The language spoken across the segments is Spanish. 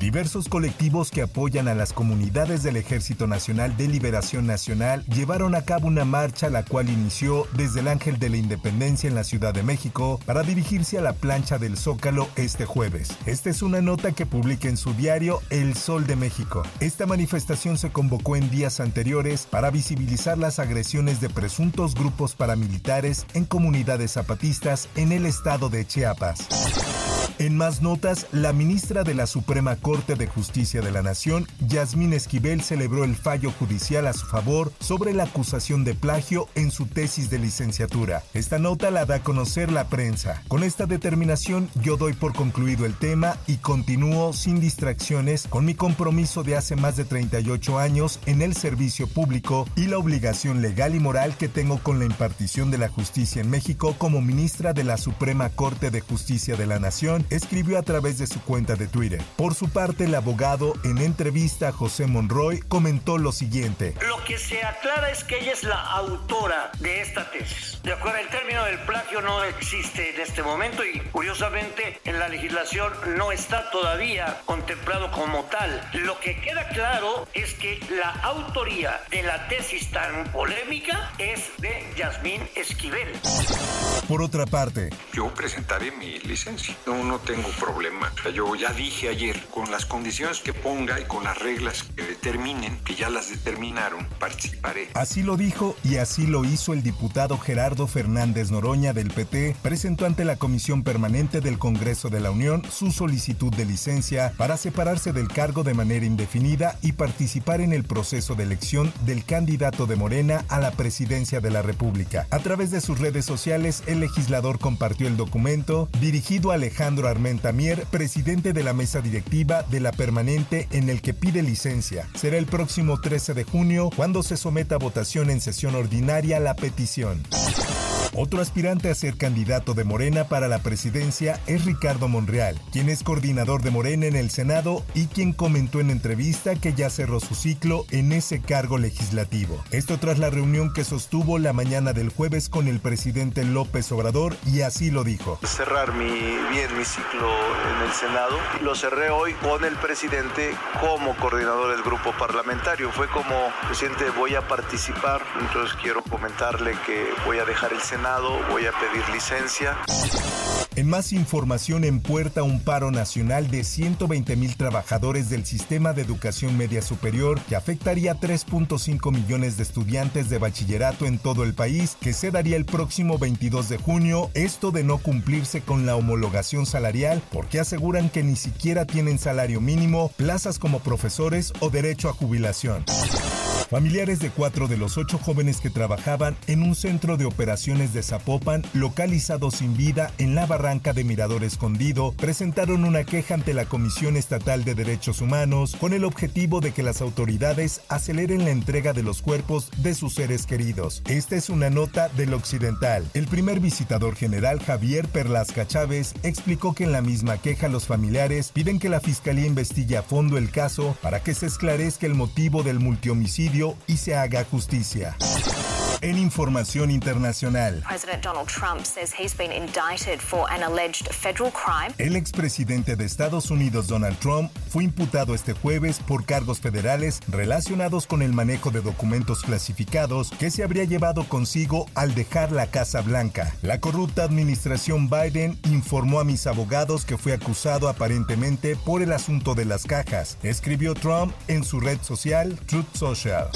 Diversos colectivos que apoyan a las comunidades del Ejército Nacional de Liberación Nacional llevaron a cabo una marcha la cual inició desde el Ángel de la Independencia en la Ciudad de México para dirigirse a la plancha del Zócalo este jueves. Esta es una nota que publica en su diario El Sol de México. Esta manifestación se convocó en días anteriores para visibilizar las agresiones de presuntos grupos paramilitares en comunidades zapatistas en el estado de Chiapas. En más notas, la ministra de la Suprema Corte de Justicia de la Nación, Yasmín Esquivel, celebró el fallo judicial a su favor sobre la acusación de plagio en su tesis de licenciatura. Esta nota la da a conocer la prensa. Con esta determinación, yo doy por concluido el tema y continúo sin distracciones con mi compromiso de hace más de 38 años en el servicio público y la obligación legal y moral que tengo con la impartición de la justicia en México como ministra de la Suprema Corte de Justicia de la Nación escribió a través de su cuenta de Twitter. Por su parte, el abogado, en entrevista a José Monroy, comentó lo siguiente. Lo que se aclara es que ella es la autora de esta tesis. De acuerdo, el término del plagio no existe en este momento y curiosamente en la legislación no está todavía contemplado como tal. Lo que queda claro es que la autoría de la tesis tan polémica es de Yasmín Esquivel. Por otra parte, yo presentaré mi licencia. No, no tengo problema. Yo ya dije ayer, con las condiciones que ponga y con las reglas que determinen, que ya las determinaron, participaré. Así lo dijo y así lo hizo el diputado Gerardo Fernández Noroña del PT, presentó ante la Comisión Permanente del Congreso de la Unión su solicitud de licencia para separarse del cargo de manera indefinida y participar en el proceso de elección del candidato de Morena a la presidencia de la República. A través de sus redes sociales, el legislador compartió el documento dirigido a Alejandro Armenta Mier, presidente de la mesa directiva de la permanente en el que pide licencia. Será el próximo 13 de junio cuando se someta a votación en sesión ordinaria la petición. Otro aspirante a ser candidato de Morena para la presidencia es Ricardo Monreal, quien es coordinador de Morena en el Senado y quien comentó en entrevista que ya cerró su ciclo en ese cargo legislativo. Esto tras la reunión que sostuvo la mañana del jueves con el presidente López Obrador y así lo dijo. Cerrar mi, bien mi ciclo en el Senado, lo cerré hoy con el presidente como coordinador del grupo parlamentario. Fue como, presidente, voy a participar, entonces quiero comentarle que voy a dejar el Senado voy a pedir licencia. En más información, en puerta un paro nacional de 120 mil trabajadores del sistema de educación media superior que afectaría a 3.5 millones de estudiantes de bachillerato en todo el país, que se daría el próximo 22 de junio, esto de no cumplirse con la homologación salarial, porque aseguran que ni siquiera tienen salario mínimo, plazas como profesores o derecho a jubilación. Familiares de cuatro de los ocho jóvenes que trabajaban en un centro de operaciones de Zapopan, localizado sin vida en la barranca de Mirador Escondido, presentaron una queja ante la Comisión Estatal de Derechos Humanos con el objetivo de que las autoridades aceleren la entrega de los cuerpos de sus seres queridos. Esta es una nota del Occidental. El primer visitador general Javier Perlasca Chávez explicó que en la misma queja los familiares piden que la Fiscalía investigue a fondo el caso para que se esclarezca el motivo del multihomicidio y se haga justicia. En información internacional, el expresidente de Estados Unidos Donald Trump fue imputado este jueves por cargos federales relacionados con el manejo de documentos clasificados que se habría llevado consigo al dejar la Casa Blanca. La corrupta administración Biden informó a mis abogados que fue acusado aparentemente por el asunto de las cajas, escribió Trump en su red social Truth Social.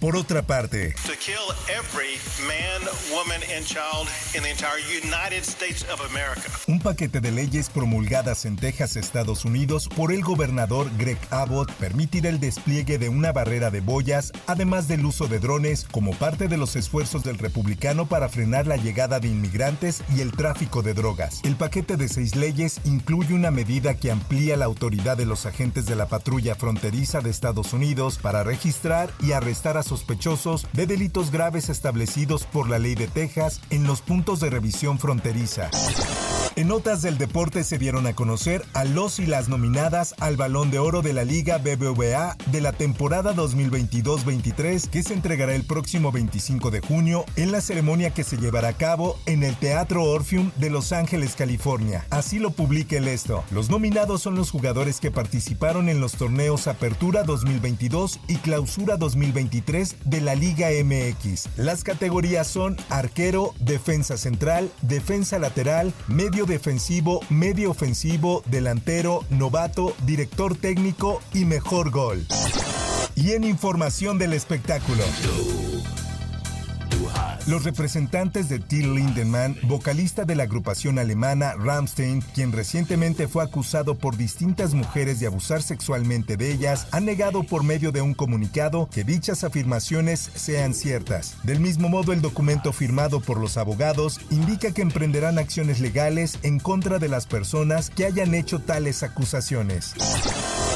Por otra parte, to kill every man, woman, and child in the entire United States of America. un paquete de leyes promulgadas en Texas, Estados Unidos, por el gobernador Greg Abbott permitirá el despliegue de una barrera de boyas, además del uso de drones, como parte de los esfuerzos del republicano para frenar la llegada de inmigrantes y el tráfico de drogas. El paquete de seis leyes incluye una medida que amplía la autoridad de los agentes de la patrulla fronteriza de Estados Unidos para registrar y arrestar a sospechosos de delitos graves establecidos por la ley de Texas en los puntos de revisión fronteriza. En notas del deporte se dieron a conocer a los y las nominadas al Balón de Oro de la Liga BBVA de la temporada 2022-23 que se entregará el próximo 25 de junio en la ceremonia que se llevará a cabo en el Teatro Orpheum de Los Ángeles, California. Así lo publica el esto. Los nominados son los jugadores que participaron en los torneos Apertura 2022 y Clausura 2023 de la Liga MX. Las categorías son arquero, defensa central, defensa lateral, medio defensivo, medio ofensivo, delantero, novato, director técnico y mejor gol. Y en información del espectáculo. Los representantes de Till Lindemann, vocalista de la agrupación alemana Rammstein, quien recientemente fue acusado por distintas mujeres de abusar sexualmente de ellas, han negado por medio de un comunicado que dichas afirmaciones sean ciertas. Del mismo modo, el documento firmado por los abogados indica que emprenderán acciones legales en contra de las personas que hayan hecho tales acusaciones.